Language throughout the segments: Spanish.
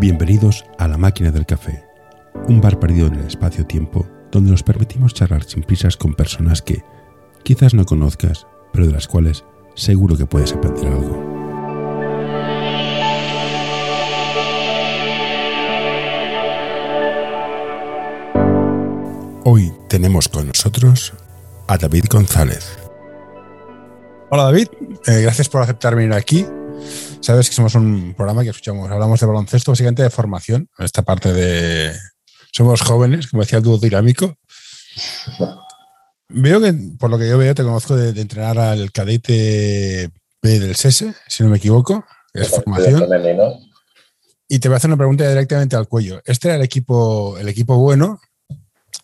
Bienvenidos a La Máquina del Café, un bar perdido en el espacio-tiempo donde nos permitimos charlar sin prisas con personas que quizás no conozcas, pero de las cuales seguro que puedes aprender algo. Hoy tenemos con nosotros a David González. Hola David, eh, gracias por aceptar venir aquí. Sabes que somos un programa que escuchamos, hablamos de baloncesto, básicamente de formación, esta parte de... Somos jóvenes, como decía el dúo dinámico. Veo que, por lo que yo veo, te conozco de, entrenar al cadete B del SESE, si no me equivoco, es formación. Y te voy a hacer una pregunta directamente al cuello. Este era el equipo, el equipo bueno,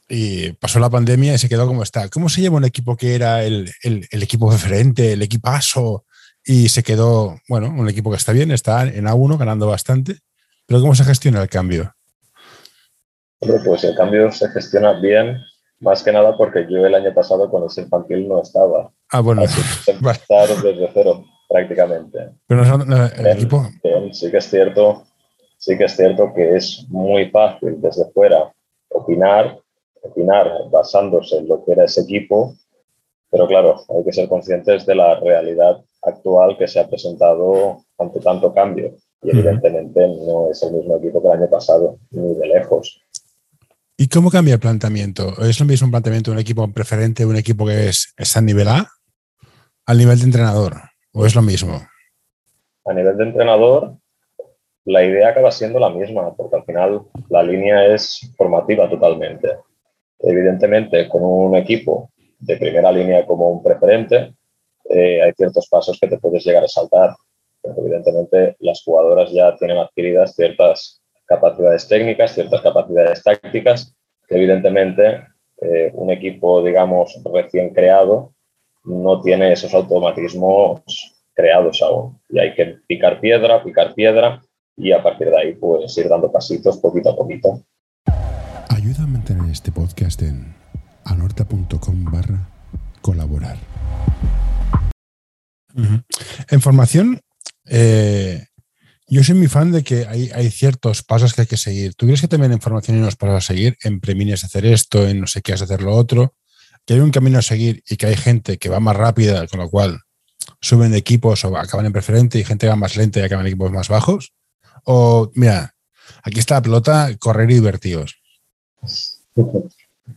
y pasó la pandemia y se quedó como está. ¿Cómo se lleva un equipo que era el, el, el equipo referente, el equipazo, y se quedó, bueno, un equipo que está bien, está en A1 ganando bastante, pero ¿cómo se gestiona el cambio? Pues el cambio se gestiona bien, más que nada porque yo el año pasado con ese infantil no estaba. Ah, bueno. empezar desde cero prácticamente. Pero el equipo... sí que es cierto, sí que es cierto que es muy fácil desde fuera opinar, opinar basándose en lo que era ese equipo, pero claro, hay que ser conscientes de la realidad actual que se ha presentado ante tanto cambio. Y evidentemente no es el mismo equipo que el año pasado, ni de lejos. ¿Y cómo cambia el planteamiento? ¿Es lo mismo un planteamiento de un equipo preferente, un equipo que es, está a nivel A, al nivel de entrenador? ¿O es lo mismo? A nivel de entrenador, la idea acaba siendo la misma, porque al final la línea es formativa totalmente. Evidentemente, con un equipo de primera línea como un preferente, eh, hay ciertos pasos que te puedes llegar a saltar. evidentemente, las jugadoras ya tienen adquiridas ciertas capacidades técnicas, ciertas capacidades tácticas, que evidentemente eh, un equipo, digamos, recién creado no tiene esos automatismos creados aún. Y hay que picar piedra, picar piedra y a partir de ahí pues ir dando pasitos poquito a poquito. Ayuda a mantener este podcast en anorta.com barra colaborar. En formación, eh, yo soy muy fan de que hay, ciertos pasos que hay que seguir. ¿Tú que también en formación hay unos pasos a seguir? En premines hacer esto, en no sé qué hacer lo otro. Que hay un camino a seguir y que hay gente que va más rápida, con lo cual suben de equipos o acaban en preferente y gente va más lenta y acaban en equipos más bajos. O, mira, aquí está la pelota, correr y divertidos.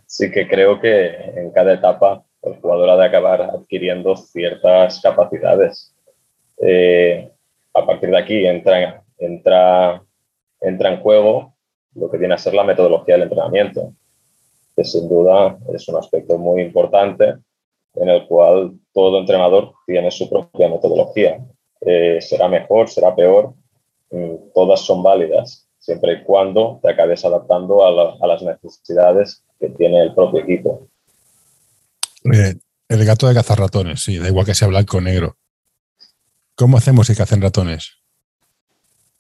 Sí que creo que en cada etapa el jugador ha de acabar adquiriendo ciertas capacidades. Eh, a partir de aquí entra, entra, entra en juego lo que viene a ser la metodología del entrenamiento, que sin duda es un aspecto muy importante en el cual todo entrenador tiene su propia metodología. Eh, será mejor, será peor, mm, todas son válidas, siempre y cuando te acabes adaptando a, a las necesidades que tiene el propio equipo. Eh, el gato de cazar ratones, sí, da igual que sea blanco o negro. ¿Cómo hacemos que cacen ratones?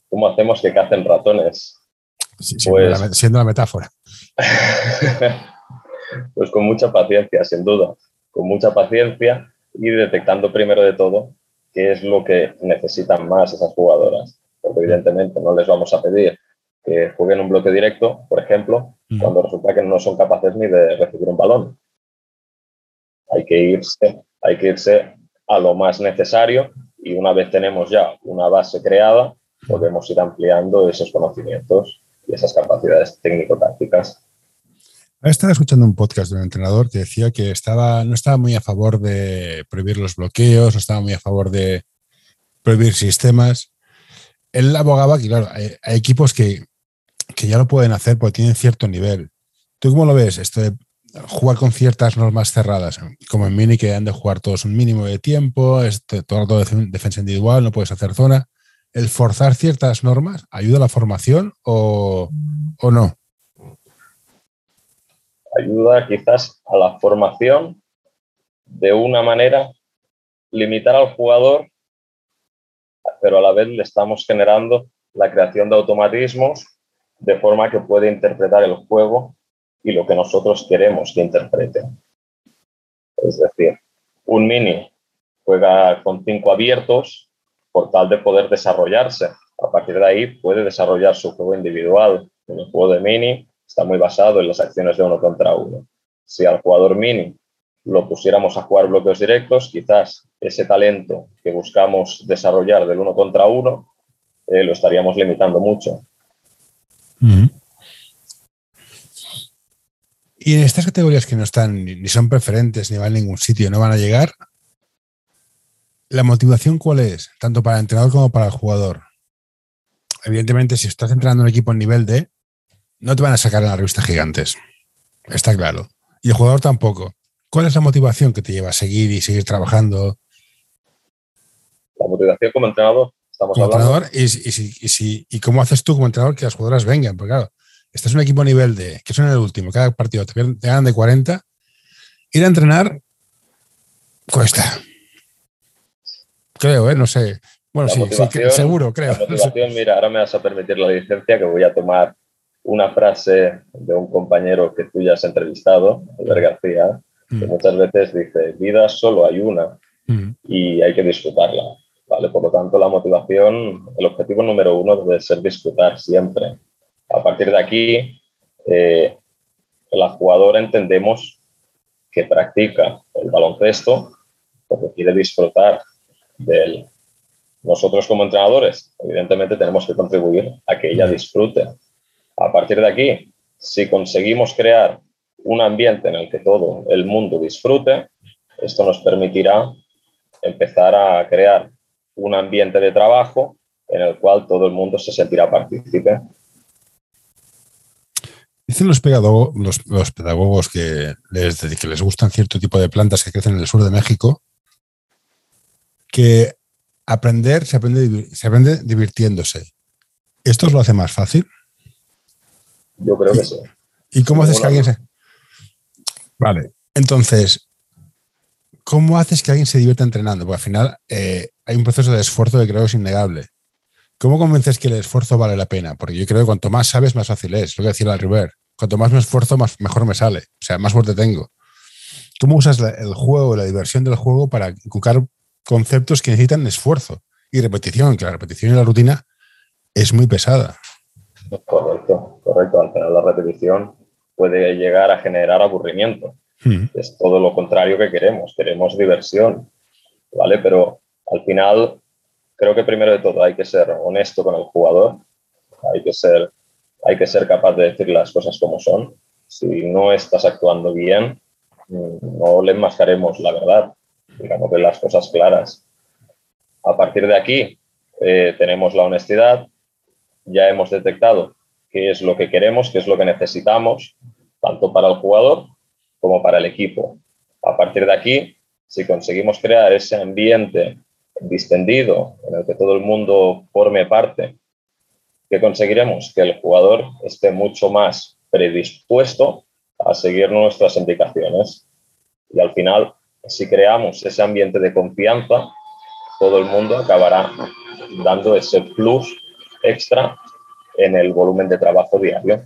¿Cómo hacemos que cacen ratones? pues, siendo, la, metáfora. pues con mucha paciencia, sin duda. Con mucha paciencia y detectando primero de todo qué es lo que necesitan más esas jugadoras. Porque evidentemente no les vamos a pedir que jueguen un bloque directo, por ejemplo, cuando resulta que no son capaces ni de recibir un balón. Hay que irse, hay que irse a lo más necesario y una vez tenemos ya una base creada, podemos ir ampliando esos conocimientos y esas capacidades técnico-tácticas. Estaba escuchando un podcast de un entrenador que decía que estaba, no estaba muy a favor de prohibir los bloqueos, no estaba muy a favor de prohibir sistemas. Él abogaba que, claro, hay, equipos que, que, ya lo pueden hacer porque tienen cierto nivel. ¿Tú cómo lo ves? Esto de jugar con ciertas normas cerradas, como en mini que han de jugar todos un mínimo de tiempo, este, todo el de defensa individual, no puedes hacer zona. ¿El forzar ciertas normas ayuda a la formación o, o no? Ayuda quizás a la formación de una manera, limitar al jugador, pero a la vez le estamos generando la creación de automatismos de forma que puede interpretar el juego y lo que nosotros queremos que interprete. Es decir, un mini juega con cinco abiertos por tal de poder desarrollarse a partir de ahí puede desarrollar su juego individual. En el juego de mini está muy basado en las acciones de uno contra uno. Si al jugador mini lo pusiéramos a jugar bloqueos directos, quizás ese talento que buscamos desarrollar del uno contra uno eh, lo estaríamos limitando mucho. Y en estas categorías que no están ni son preferentes ni van a ningún sitio, no van a llegar, ¿la motivación cuál es? Tanto para el entrenador como para el jugador. Evidentemente, si estás entrenando un equipo en nivel D, no te van a sacar en la revista gigantes. Está claro. Y el jugador tampoco. ¿Cuál es la motivación que te lleva a seguir y seguir trabajando? La motivación como entrenador, estamos hablando. Entrenador, y, y, cómo haces tú como entrenador que las jugadoras vengan. Porque claro, este es un equipo a nivel de, que son el último, cada partido te, ganan de 40, ir a entrenar cuesta. Creo, ¿eh? No sé. Bueno, sí, seguro, creo. La motivación, mira, ahora me vas a permitir la licencia que voy a tomar una frase de un compañero que tú ya has entrevistado, Albert García, que mm. muchas veces dice, vida solo hay una mm. y hay que disfrutarla. ¿vale? Por lo tanto, la motivación, el objetivo número uno debe ser disfrutar siempre. A partir de aquí, eh, la jugadora entendemos que practica el baloncesto porque quiere disfrutar de él. Nosotros como entrenadores, evidentemente, tenemos que contribuir a que ella disfrute. A partir de aquí, si conseguimos crear un ambiente en el que todo el mundo disfrute, esto nos permitirá empezar a crear un ambiente de trabajo en el cual todo el mundo se sentirá partícipe Dicen los, los, pedagogos que les, que les gustan cierto tipo de plantas que crecen en el sur de México, que aprender se aprende, se aprende divirtiéndose. ¿Esto os lo hace más fácil? Yo creo que sí. ¿Y cómo haces que alguien se... Vale, entonces, ¿cómo haces que alguien se divierta entrenando? Porque al final eh, hay un proceso de esfuerzo que creo que es innegable. ¿Cómo convences que el esfuerzo vale la pena? Porque yo creo que cuanto más sabes, más fácil es. Lo que decía la River. Cuanto más me esfuerzo, más, mejor me sale. O sea, más fuerte tengo. ¿Cómo usas el juego, la diversión del juego para inculcar conceptos que necesitan esfuerzo y repetición? Que la repetición y la rutina es muy pesada. Correcto, correcto. Al final la repetición puede llegar a generar aburrimiento. Hmm. Es todo lo contrario que queremos. Queremos diversión, ¿vale? Pero al final creo que primero de todo hay que ser honesto con el jugador, hay que ser, hay que ser capaz de decir las cosas como son. Si no estás actuando bien, mm, no le enmascaremos la verdad, digamos de las cosas claras. A partir de aquí eh, tenemos la honestidad, ya hemos detectado qué es lo que queremos, qué es lo que necesitamos, tanto para el jugador como para el equipo. A partir de aquí, si conseguimos crear ese ambiente distendido, en el que todo el mundo forme parte, que conseguiremos que el jugador esté mucho más predispuesto a seguir nuestras indicaciones. Y al final, si creamos ese ambiente de confianza, todo el mundo acabará dando ese plus extra en el volumen de trabajo diario.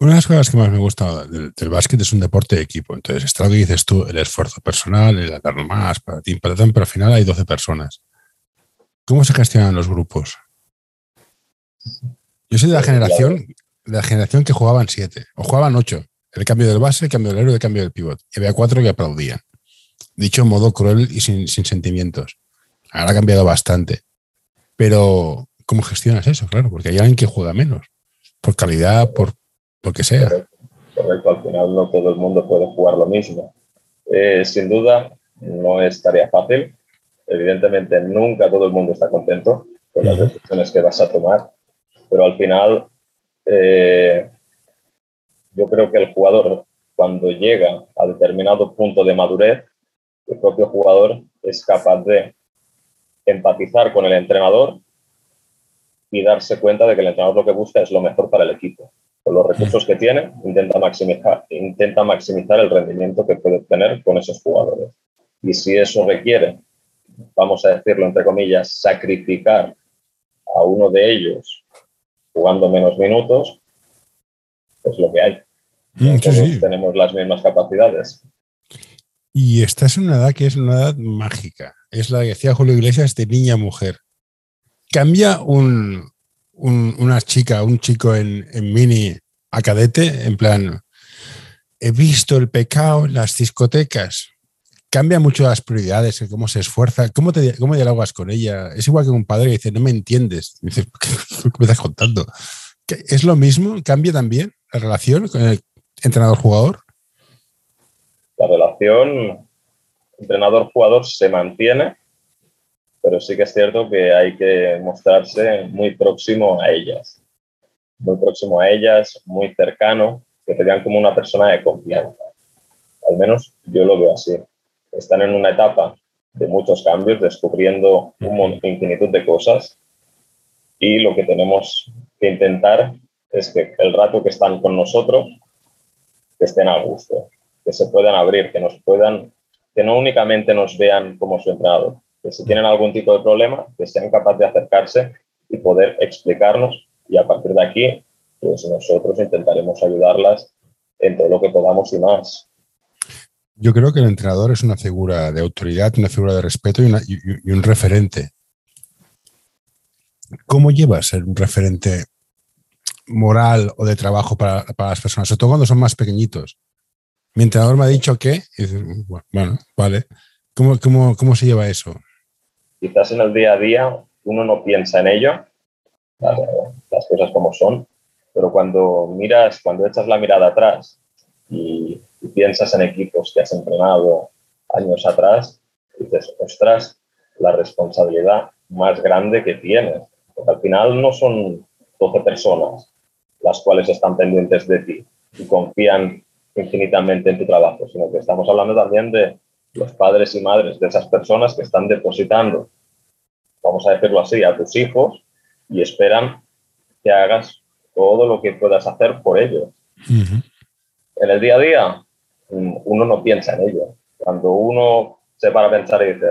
Una de las cosas que más me gusta del, básquet es un deporte de equipo. Entonces, está lo que dices tú, el esfuerzo personal, el dar más, para ti, para pero al final hay 12 personas. ¿Cómo se gestionan los grupos? Yo soy de la generación, de la generación que jugaban 7 o jugaban 8. El cambio del base, el cambio del héroe, el cambio del pivot. Y había cuatro que aplaudían. Dicho en modo cruel y sin, sin sentimientos. Ahora ha cambiado bastante. Pero, ¿cómo gestionas eso? Claro, porque hay alguien que juega menos. Por calidad, por lo que sea. Correcto, al final no todo el mundo puede jugar lo mismo. Eh, sin duda, no es tarea fácil. Evidentemente, nunca todo el mundo está contento con las decisiones que vas a tomar, pero al final, eh, yo creo que el jugador, cuando llega a determinado punto de madurez, el propio jugador es capaz de empatizar con el entrenador y darse cuenta de que el entrenador lo que busca es lo mejor para el equipo con los recursos que tiene, intenta maximizar, intenta maximizar el rendimiento que puede obtener con esos jugadores. Y si eso requiere, vamos a decirlo entre comillas, sacrificar a uno de ellos jugando menos minutos, es lo que hay. Mm, tenemos las mismas capacidades. Y esta es una edad que es una edad mágica. Es la que decía Julio Iglesias de niña mujer. ¿Cambia un, una chica, un chico en, mini a cadete? En plan, he visto el pecado en las discotecas. Cambia mucho las prioridades, cómo se esfuerza, cómo, te, cómo dialogas con ella. Es igual que un padre que dice, no me entiendes. Dices, ¿qué me estás contando? ¿Es lo mismo? ¿Cambia también la relación con el entrenador-jugador? La relación entrenador-jugador se mantiene, pero sí que es cierto que hay que mostrarse muy próximo a ellas, muy próximo a ellas, muy cercano, que te vean como una persona de confianza. Al menos yo lo veo así. Están en una etapa de muchos cambios, descubriendo un infinitud de cosas y lo que tenemos que intentar es que el rato que están con nosotros que estén a gusto, que se puedan abrir, que nos puedan que no únicamente nos vean como su entrenador, que si tienen algún tipo de problema, que sean capaces de acercarse y poder explicarnos y a partir de aquí, pues nosotros intentaremos ayudarlas en todo lo que podamos y más. Yo creo que el entrenador es una figura de autoridad, una figura de respeto y, un referente. ¿Cómo lleva a ser un referente moral o de trabajo para, para, las personas, sobre todo cuando son más pequeñitos? Mi entrenador me ha dicho que, bueno, vale. ¿Cómo, cómo, cómo se lleva eso? Quizás en el día a día uno no piensa en ello, las, cosas como son, pero cuando miras, cuando echas la mirada atrás y, piensas en equipos que has entrenado años atrás, dices, ostras, la responsabilidad más grande que tienes. Porque al final no son 12 personas las cuales están pendientes de ti y confían infinitamente en tu trabajo, sino que estamos hablando también de los padres y madres de esas personas que están depositando, vamos a decirlo así, a tus hijos y esperan que hagas todo lo que puedas hacer por ellos. En el día a día, mm, uno no piensa en ello. Cuando uno se para a pensar y dice,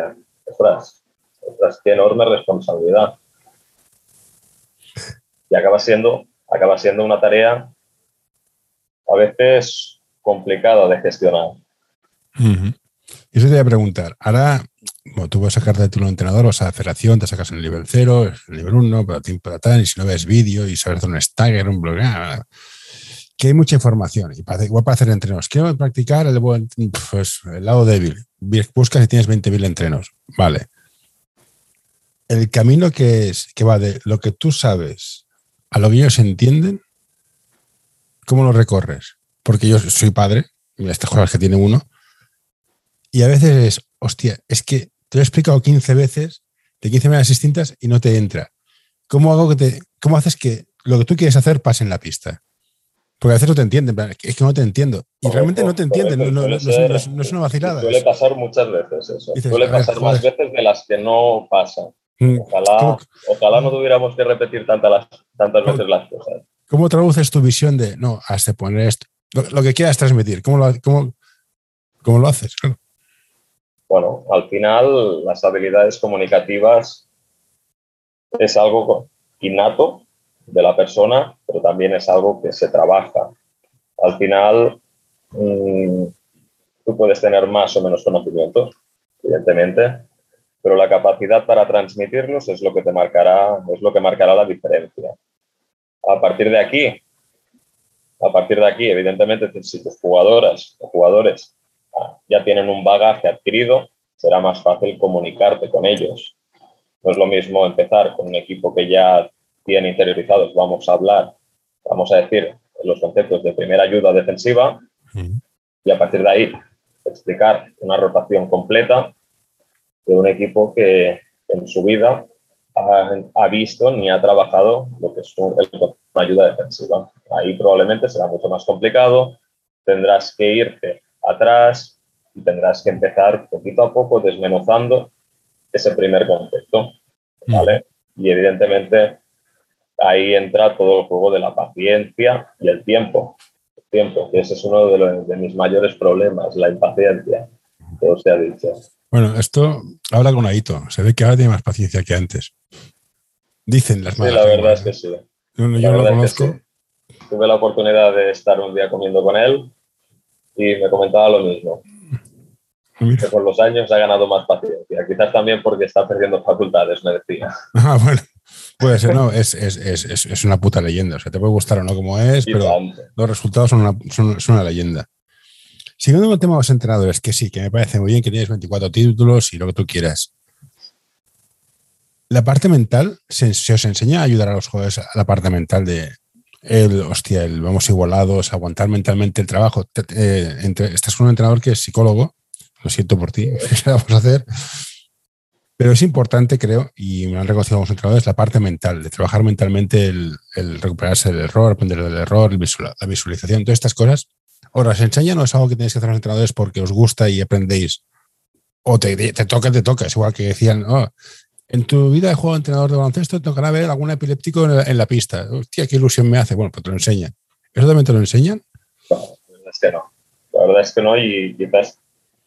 ostras, ostras, qué enorme responsabilidad. Y acaba siendo, acaba siendo una tarea a veces complicado de gestionar. Eso te voy a preguntar. Ahora, tú vas a sacarte de tu entrenador, vas a la federación, te sacas en el nivel 0, el nivel 1, para ti, para tal, y si no ves vídeo y sabes dónde un stagger, un blog, que hay mucha información. Y para, igual para hacer entrenos. Quiero practicar el, pues, lado débil. Buscas si tienes 20.000 entrenos. Vale. El camino que es, que va de lo que tú sabes a lo que ellos entienden, ¿cómo lo recorres? porque yo soy padre, este jugador que tiene uno, y a veces es, hostia, es que te lo he explicado 15 veces, de 15 maneras distintas, y no te entra. ¿Cómo hago que te, cómo haces que lo que tú quieres hacer pase en la pista? Porque a veces no te entienden, es que no te entiendo. Y realmente no te entienden, no, es, una vacilada. Suele pasar muchas veces eso. suele pasar más veces de las que no pasan. Mm, ojalá, ojalá no tuviéramos que repetir tantas, tantas veces las cosas. ¿Cómo traduces tu visión de, no, has de poner esto, lo, que quieras transmitir. ¿Cómo lo, cómo, cómo lo haces? Bueno, al final las habilidades comunicativas es algo innato de la persona, pero también es algo que se trabaja. Al final, mm, tú puedes tener más o menos conocimientos, evidentemente, pero la capacidad para transmitirlos es lo que te marcará, es lo que marcará la diferencia. A partir de aquí, a partir de aquí, evidentemente, si tus jugadoras o jugadores ya tienen un bagaje adquirido, será más fácil comunicarte con ellos. No es lo mismo empezar con un equipo que ya tiene interiorizados, vamos a hablar, vamos a decir los conceptos de primera ayuda defensiva y a partir de ahí explicar una rotación completa de un equipo que en su vida ha, visto ni ha trabajado lo que es el, una ayuda defensiva. Ahí probablemente será mucho más complicado, tendrás que irte atrás y tendrás que empezar poquito a poco desmenuzando ese primer concepto. Mm. ¿vale? Y evidentemente ahí entra todo el juego de la paciencia y el tiempo. El tiempo, que ese es uno de, de mis mayores problemas, la impaciencia. Todo se ha dicho. Bueno, esto habla con Aito. Se ve que ahora tiene más paciencia que antes. Dicen las malas. Sí, la verdad es que sí. Yo, no lo conozco. Tuve la oportunidad de estar un día comiendo con él y me comentaba lo mismo. Que con los años ha ganado más paciencia. Quizás también porque está perdiendo facultades, me decía. Ah, bueno. Puede ser, no, es, es, es, es, una puta leyenda. O sea, te puede gustar o no como es, pero los resultados son una, son, son una leyenda. Siguiendo con el tema de los entrenadores, que sí, que me parece muy bien que tienes 24 títulos y lo que tú quieras. La parte mental, ¿se, os enseña a ayudar a los jugadores a la parte mental de el, hostia, el vamos igualados, aguantar mentalmente el trabajo? Eh, estás con un entrenador que es psicólogo, lo siento por ti, ¿qué vamos a hacer? Pero es importante, creo, y me han reconocido algunos entrenadores, la parte mental, de trabajar mentalmente el, recuperarse del error, aprender del error, la visualización, todas estas cosas ¿Os las enseñan o es algo que tenéis que hacer los entrenadores porque os gusta y aprendéis? O te, te toca, te toca. Es igual que decían, oh, en tu vida de juego de entrenador de baloncesto tocará ver algún epiléptico en la, pista. Hostia, qué ilusión me hace. Bueno, pues te lo enseñan. ¿Eso también te lo enseñan? No, la verdad es que no. La verdad es que no y quizás,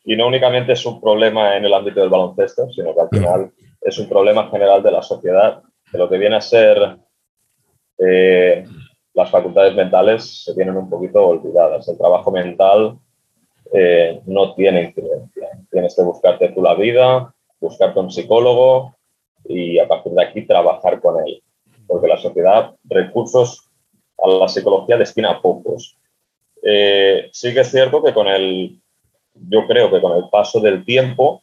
y no únicamente es un problema en el ámbito del baloncesto, sino que al final es un problema general de la sociedad, de lo que viene a ser eh, las facultades mentales se tienen un poquito olvidadas. El trabajo mental eh, no tiene incidencia. Tienes que buscarte tú la vida, buscarte un psicólogo y a partir de aquí trabajar con él. Porque la sociedad recursos a la psicología destina pocos. Eh, sí que es cierto que con el, yo creo que con el paso del tiempo,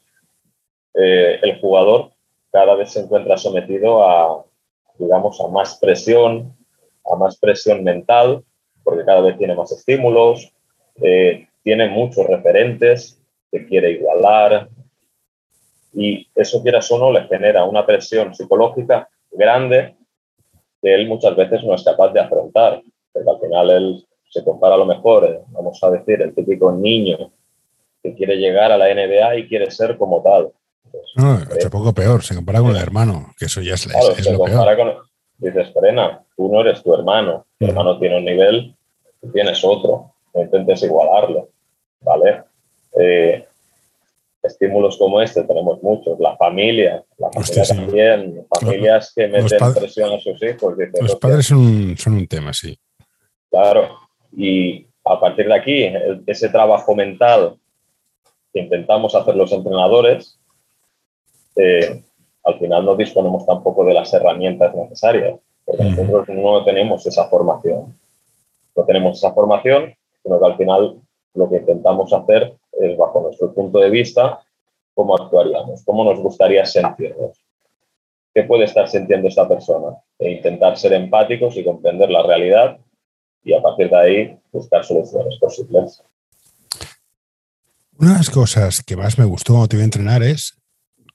eh, el jugador cada vez se encuentra sometido a, digamos, a más presión, a más presión mental, porque cada vez tiene más estímulos, eh, tiene muchos referentes que quiere igualar, y eso quieras o no le genera una presión psicológica grande que él muchas veces no es capaz de afrontar, porque al final él se compara a lo mejor, eh, vamos a decir, el típico niño que quiere llegar a la NBA y quiere ser como tal. no, es un poco peor, se compara con el hermano, que eso ya es, lo peor dices, Frena, tú no eres tu hermano, tu hermano tiene un nivel, tú tienes otro, no intentes igualarlo, ¿vale? Eh, estímulos como este tenemos muchos, la familia, la familia también, familias que meten presión a sus hijos. los padres son un, son un tema, sí. Claro, y a partir de aquí, ese trabajo mental que intentamos hacer los entrenadores, eh, al final no disponemos tampoco de las herramientas necesarias, porque nosotros no tenemos esa formación. No tenemos esa formación, sino que al final lo que intentamos hacer es, bajo nuestro punto de vista, cómo actuaríamos, cómo nos gustaría sentirnos, qué puede estar sintiendo esta persona, e intentar ser empáticos y comprender la realidad y a partir de ahí buscar soluciones posibles. Una de las cosas que más me gustó cuando te iba a entrenar es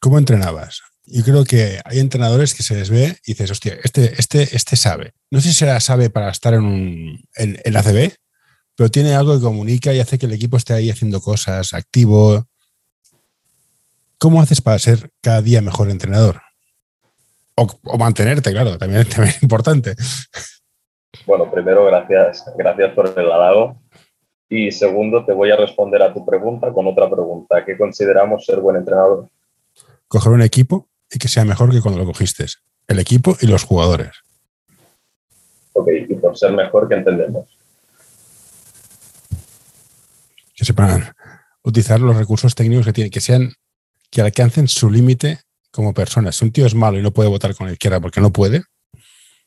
cómo entrenabas. Yo creo que hay entrenadores que se les ve y dices, hostia, este, este, este sabe. No sé si será sabe para estar en, un, en, en ACB, pero tiene algo que comunica y hace que el equipo esté ahí haciendo cosas, activo. ¿Cómo haces para ser cada día mejor entrenador? O, mantenerte, claro, también, es importante. Bueno, primero, gracias, gracias por el halago. Y segundo, te voy a responder a tu pregunta con otra pregunta. ¿Qué consideramos ser buen entrenador? Coger un equipo y que sea mejor que cuando lo cogiste. El equipo y los jugadores. Ok, y por ser mejor, ¿qué entendemos? Que sepan utilizar los recursos técnicos que tienen, que sean, que alcancen su límite como personas. Si un tío es malo y no puede votar con la izquierda porque no puede,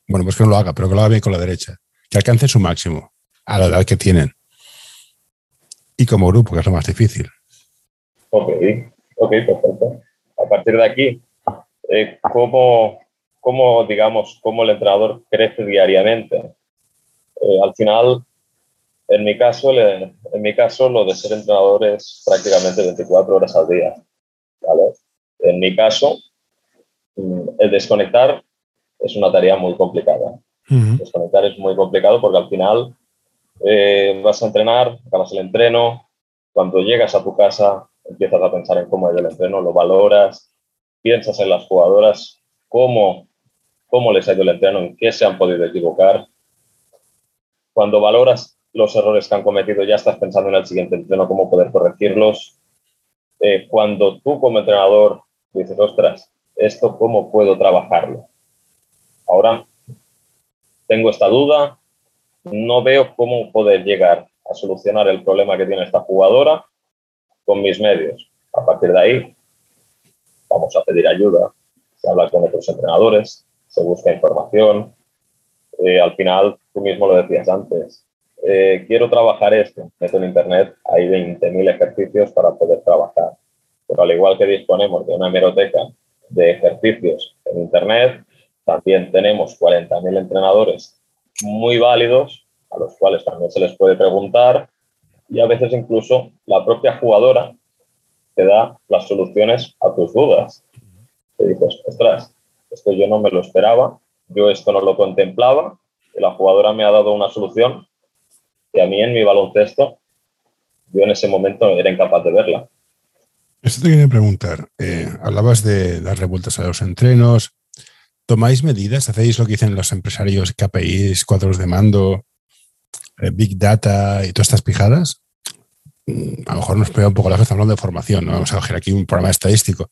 bueno, pues que no lo haga, pero que lo haga bien con la derecha. Que alcance su máximo a la edad que tienen. Y como grupo, que es lo más difícil. Ok, ok, perfecto. A partir de aquí, eh, cómo, digamos, cómo el entrenador crece diariamente. Eh, al final, en mi, caso, en mi caso, lo de ser entrenador es prácticamente 24 horas al día. ¿vale? En mi caso, mm, el desconectar es una tarea muy complicada. Desconectar es muy complicado porque al final eh, vas a entrenar, acabas el entreno, cuando llegas a tu casa empiezas a pensar en cómo es el entreno, lo valoras, piensas en las jugadoras, cómo, cómo les ha ido el entreno, en qué se han podido equivocar. Cuando valoras los errores que han cometido, ya estás pensando en el siguiente entreno, cómo poder corregirlos. Eh, cuando tú como entrenador dices, ostras, esto cómo puedo trabajarlo. Ahora tengo esta duda, no veo cómo poder llegar a solucionar el problema que tiene esta jugadora con mis medios. A partir de ahí, vamos a pedir ayuda, se habla con otros entrenadores, se busca información. Eh, al final, tú mismo lo decías antes, eh, quiero trabajar esto, meto en Internet, hay 20.000 ejercicios para poder trabajar. Pero al igual que disponemos de una hemeroteca de ejercicios en Internet, también tenemos 40.000 entrenadores muy válidos, a los cuales también se les puede preguntar, y a veces incluso la propia jugadora te da las soluciones a tus dudas. Te dices, ostras, esto yo no me lo esperaba, yo esto no lo contemplaba, y la jugadora me ha dado una solución que a mí en mi baloncesto, yo en ese momento era incapaz de verla. Esto te quería preguntar. Eh, hablabas de las revueltas a los entrenos. ¿Tomáis medidas? ¿Hacéis lo que dicen los empresarios, KPIs, cuadros de mando, eh, Big Data y todas estas pijadas? Mm, a lo mejor nos pega un poco la vez hablando de formación, ¿no? Vamos a coger aquí un programa estadístico.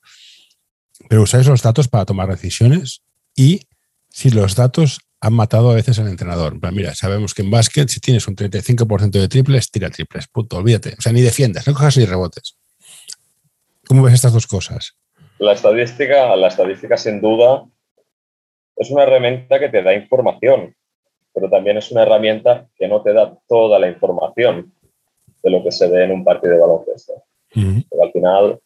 Pero usáis los datos para tomar decisiones y si los datos han matado a veces al entrenador. mira, sabemos que en básquet, si tienes un 35% de triples, tira triples, punto, olvídate. O sea, ni defiendas, no cojas ni rebotes. ¿Cómo ves estas dos cosas? La estadística, la estadística sin duda es una herramienta que te da información, pero también es una herramienta que no te da toda la información de lo que se ve en un partido de baloncesto. al final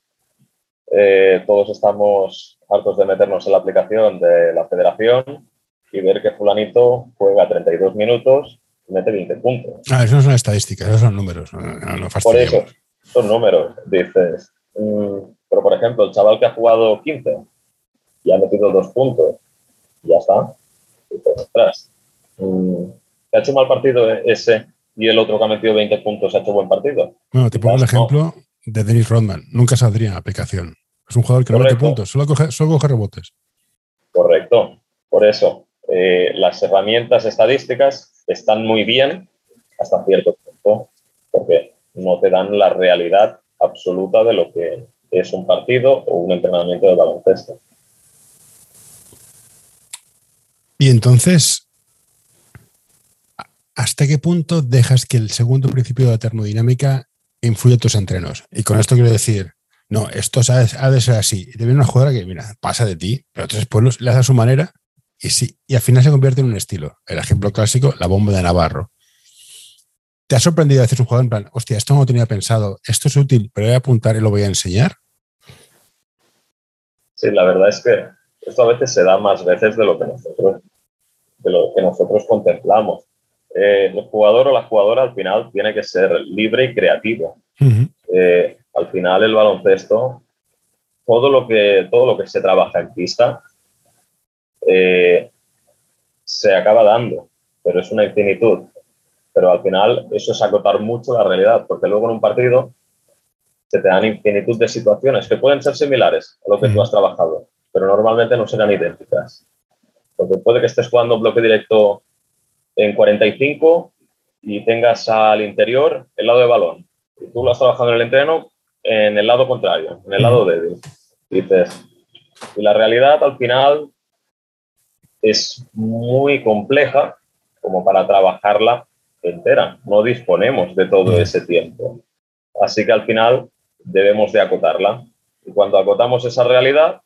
eh, todos estamos hartos de meternos en la aplicación de la federación y ver que fulanito juega 32 minutos y mete 20 puntos. Ah, eso no son estadísticas, esos son números. No, Por eso, son números. Dices, mm, pero por ejemplo, el chaval que ha jugado 15 y ha metido dos puntos, ya está. Dices, ostras, mm, ha hecho mal partido ese y el otro que ha metido 20 puntos ha hecho buen partido? Bueno, te pongo el ejemplo de Dennis Rodman. Nunca saldría en aplicación. Es un jugador que no mete puntos, solo coge, solo coge rebotes. Correcto. Por eso, eh, las herramientas estadísticas están muy bien hasta cierto punto, porque no te dan la realidad absoluta de lo que es un partido o un entrenamiento de baloncesto. Y entonces, ¿hasta qué punto dejas que el segundo principio de la termodinámica influya en tus entrenos? Y con esto quiero decir, no, esto ha de ser así. Te viene una jugadora que, mira, pasa de ti, pero otros pueblos le hace a su manera y, y al final se convierte en un estilo. El ejemplo clásico, la bomba de Navarro. ¿Te ha sorprendido veces un jugador en plan, hostia, esto no lo tenía pensado, esto es útil, pero voy a apuntar y lo voy a enseñar? Sí, la verdad es que esto a veces se da más veces de lo que nosotros, de lo que nosotros contemplamos. Eh, el jugador o la jugadora al final tiene que ser libre y creativo. Eh, al final el baloncesto, todo lo que, todo lo que se trabaja en pista eh, se acaba dando, pero es una infinitud. Pero al final eso es acotar mucho la realidad, porque luego en un partido se te dan infinitud de situaciones que pueden ser similares a lo que tú has trabajado, pero normalmente no serán idénticas. Porque puede que estés jugando bloque directo en 45 y tengas al interior el lado de balón. Y tú lo has trabajado en el entreno en el lado contrario, en el lado débil. dices, y la realidad al final es muy compleja como para trabajarla entera. No disponemos de todo ese tiempo. Así que al final debemos de acotarla. Y cuando acotamos esa realidad,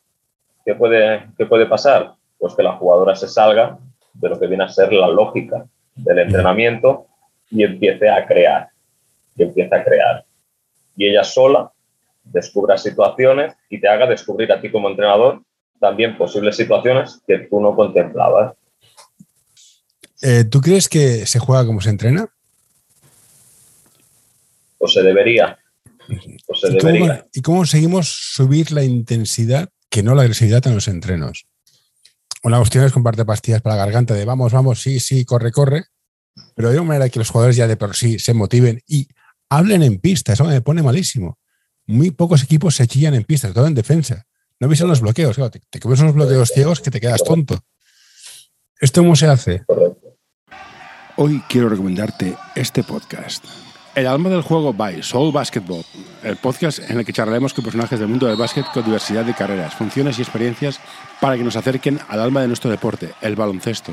¿qué puede, qué puede pasar? Pues que la jugadora se salga de lo que viene a ser la lógica del entrenamiento y empiece a crear. Y empiece a crear. Y ella sola descubra situaciones y te haga descubrir a ti como entrenador también posibles situaciones que tú no contemplabas. Eh, ¿Tú crees que se juega como se entrena? Pues se debería. Pues se ¿Y, debería. Cómo, ¿Y cómo conseguimos subir la intensidad, que no la agresividad en los entrenos? Una cuestión es comparte pastillas para la garganta de vamos, vamos, sí, sí, corre, corre. Pero de una manera que los jugadores ya de por sí se motiven y hablen en pista. Eso me pone malísimo. Muy pocos equipos se chillan en pista, todo en defensa. No avisan los bloqueos, te, te comes unos bloqueos ciegos que te quedas tonto. ¿Esto cómo se hace? Hoy quiero recomendarte este podcast. El alma del juego by Soul Basketball, el podcast en el que charlaremos con personajes del mundo del básquet con diversidad de carreras, funciones y experiencias para que nos acerquen al alma de nuestro deporte, el baloncesto.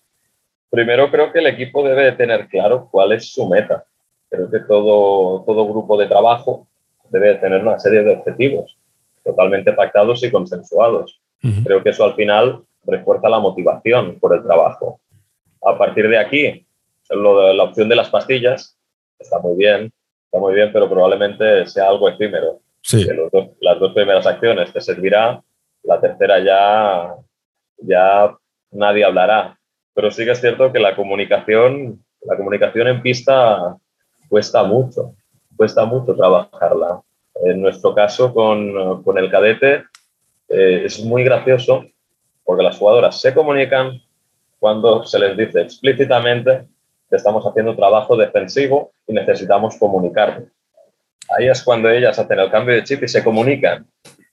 Primero creo que el equipo debe de tener claro cuál es su meta. Creo que todo, todo grupo de trabajo debe de tener una serie de objetivos totalmente pactados y consensuados. Creo que eso al final refuerza la motivación por el trabajo. A partir de aquí, lo de la opción de las pastillas está muy bien, está muy bien, pero probablemente sea algo efímero. Sí. Dos- las dos primeras acciones te servirá, la tercera ya, ya nadie hablará. Pero sí que es cierto que la comunicación, la comunicación en pista cuesta mucho, cuesta mucho trabajarla. En nuestro caso, con, con el cadete, eh, es muy gracioso porque las jugadoras se comunican cuando se les dice explícitamente que estamos haciendo trabajo defensivo y necesitamos comunicarnos. Ahí es cuando ellas hacen el cambio de chip y se comunican.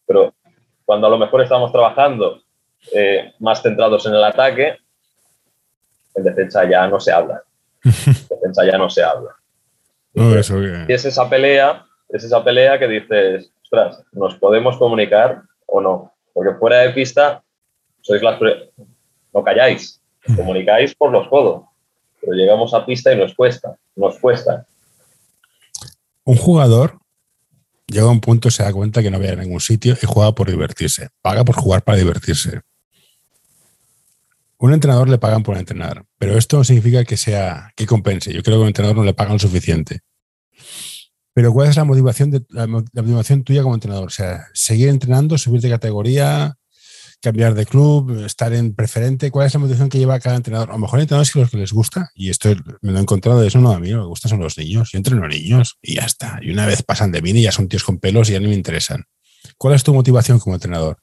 Pero cuando a lo mejor estamos trabajando eh, más centrados en el ataque, en defensa ya no se habla. En defensa ya no se habla. No, eso Y es esa pelea, es esa pelea que dices, ostras, ¿nos podemos comunicar o no? Porque fuera de pista, sois las... no calláis, comunicáis por los codos. Pero llegamos a pista y nos cuesta, nos cuesta. Un jugador llega a un punto, se da cuenta que no va a ningún sitio y juega por divertirse. Paga por jugar para divertirse. Un entrenador le pagan por entrenar, pero esto no significa que sea que compense. Yo creo que a un entrenador no le pagan lo suficiente. Pero ¿cuál es la motivación de la, mo- la motivación tuya como entrenador? O sea, seguir entrenando, subir de categoría, cambiar de club, estar en preferente. ¿Cuál es la motivación que lleva a cada entrenador? A lo mejor hay entrenadores que los que les gusta, y esto me lo he encontrado, eso no a mí, lo que me gusta son los niños. Yo entreno niños y ya está. Y una vez pasan de mí y ya son tíos con pelos y ya no me interesan. ¿Cuál es tu motivación como entrenador?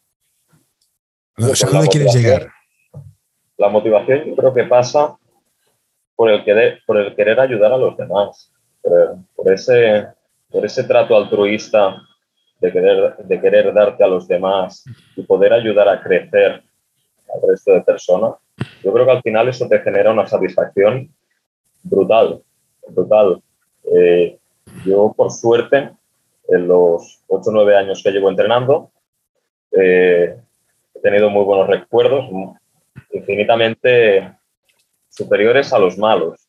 O sea, Pues ¿dónde quieres llegar? La motivación yo creo que pasa por el querer, por el querer ayudar a los demás, por, ese, por ese trato altruista de querer, de querer darte a los demás y poder ayudar a crecer al resto de personas. Yo creo que al final eso te genera una satisfacción brutal, brutal. Eh, yo, por suerte, en los 8 o 9 años que llevo entrenando, eh, he tenido muy buenos recuerdos, infinitamente superiores a los malos.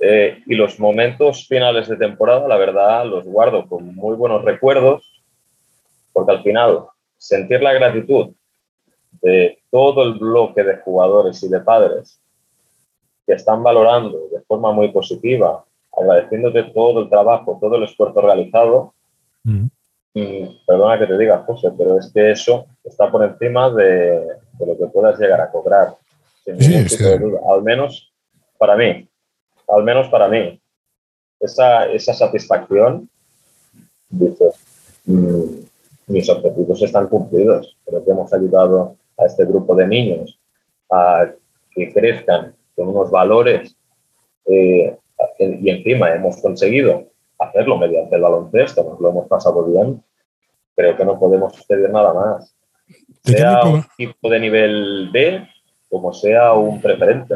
Eh, y los momentos finales de temporada, la verdad, los guardo con muy buenos recuerdos, porque al final sentir la gratitud de todo el bloque de jugadores y de padres que están valorando de forma muy positiva, agradeciéndote todo el trabajo, todo el esfuerzo realizado, Mm. Mm, perdona que te diga, José, pero es que eso está por encima de, de lo que puedas llegar a cobrar. Sin Sí, sí. tipo de duda. Al menos para mí. Al menos para mí. Esa, esa satisfacción, dices, mm, mis objetivos están cumplidos. Creo que hemos ayudado a este grupo de niños a que crezcan con unos valores eh, y encima hemos conseguido hacerlo mediante el baloncesto, nos lo hemos pasado bien, creo que no podemos pedir nada más. Sea un equipo de nivel B como sea un preferente.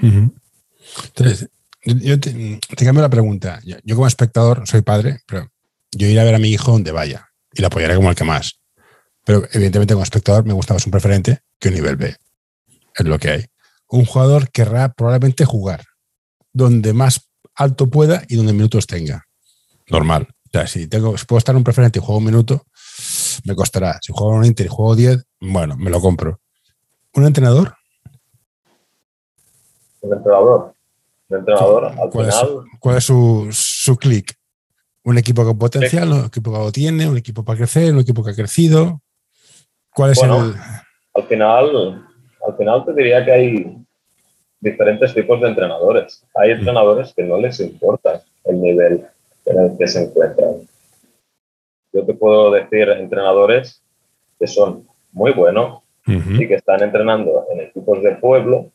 Entonces, yo- yo te, te cambio la pregunta. Yo, yo como espectador soy padre, pero yo iré a ver a mi hijo donde vaya y lo apoyaré como el que más. Pero evidentemente como espectador me gusta más un preferente que un nivel B. Es lo que hay. Un jugador querrá probablemente jugar donde más alto pueda y donde minutos tenga. Normal. O sea, si, tengo, si puedo estar en un preferente y juego un minuto, me costará. Si juego un Inter y juego 10, bueno, me lo compro. ¿Un entrenador? Un entrenador. Un entrenador, al ¿Cuál es, final, cuál es su, su clic? ¿Un equipo con potencial? ¿Un equipo que lo tiene? ¿Un equipo para crecer? ¿Un equipo que ha crecido? ¿Cuál es Bueno. el...? al final, al final te diría que hay diferentes tipos de entrenadores. Hay entrenadores que no les importa el nivel en el que se encuentran. Yo te puedo decir entrenadores que son muy buenos y que están entrenando en equipos de pueblo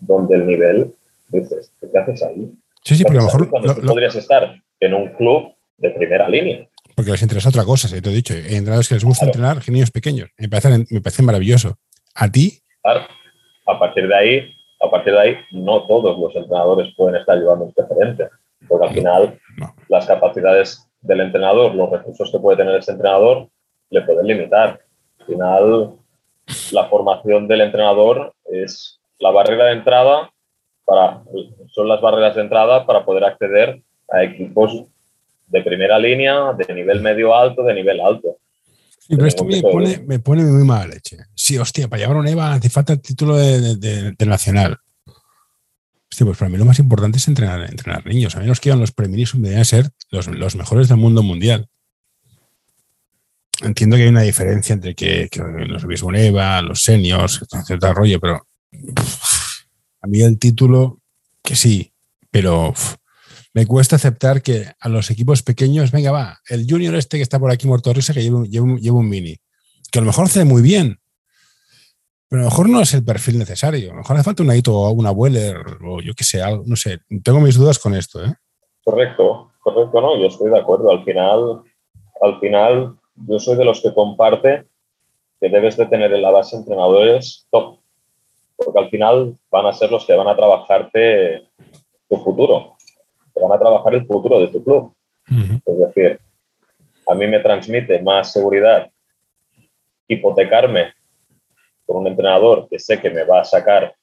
donde el nivel dices, ¿qué haces ahí? Sí, sí, pero a lo mejor. Cuando lo- lo- podrías estar en un club de primera línea. porque les interesa otra cosa, si te he dicho. Hay entrenadores que les gusta Claro. entrenar niños pequeños. Me parece, me parece maravilloso. A ti, Claro, a partir de ahí, a partir de ahí, no todos los entrenadores pueden estar llevando un preferente, porque al final no. las capacidades del entrenador, los recursos que puede tener ese entrenador, le pueden limitar. Al final, la formación del entrenador es la barrera de entrada para, son las barreras de entrada para poder acceder a equipos de primera línea, de nivel medio alto, de nivel alto. Sí, pero esto me pone, me pone muy mala leche. Sí, hostia, para llevar un EVA hace falta el título de, de- de- de nacional. Hostia, pues para mí lo más importante es entrenar, entrenar niños. A menos que iban los preminis deberían ser los, los mejores del mundo mundial. Entiendo que hay una diferencia entre que, que los hubiese un EVA, los seniors, rollo, pero a mí el título, que sí, pero me cuesta aceptar que a los equipos pequeños, venga, va, el junior este que está por aquí muerto de risa que lleva un mini, que a lo mejor hace muy bien, pero a lo mejor no es el perfil necesario. A lo mejor hace falta un Aito o una Weller o yo qué sé, algo, no sé. Tengo mis dudas con esto, ¿eh? Correcto, correcto, no, yo estoy de acuerdo. Al final, al final, yo soy de los que comparte que debes de tener en la base entrenadores top, porque al final van a ser los que van a trabajarte tu futuro, que van a trabajar el futuro de tu club. Es decir, a mí me transmite más seguridad hipotecarme con un entrenador que sé que me va a sacar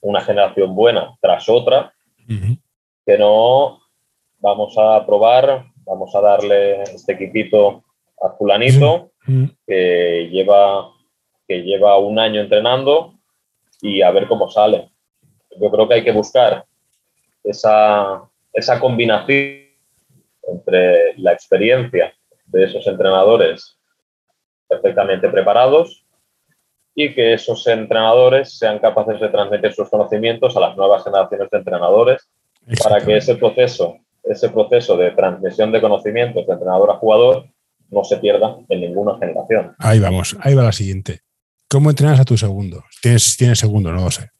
una generación buena tras otra, que no vamos a probar, vamos a darle este equipito a fulanito que lleva, que lleva un año entrenando y a ver cómo sale. Yo creo que hay que buscar esa, esa combinación entre la experiencia de esos entrenadores perfectamente preparados y que esos entrenadores sean capaces de transmitir sus conocimientos a las nuevas generaciones de entrenadores para que ese proceso, ese proceso de transmisión de conocimientos de entrenador a jugador no se pierda en ninguna generación. Ahí vamos, ahí va la siguiente. ¿Cómo entrenas a tu segundo? Tienes, tienes segundo, no lo sé.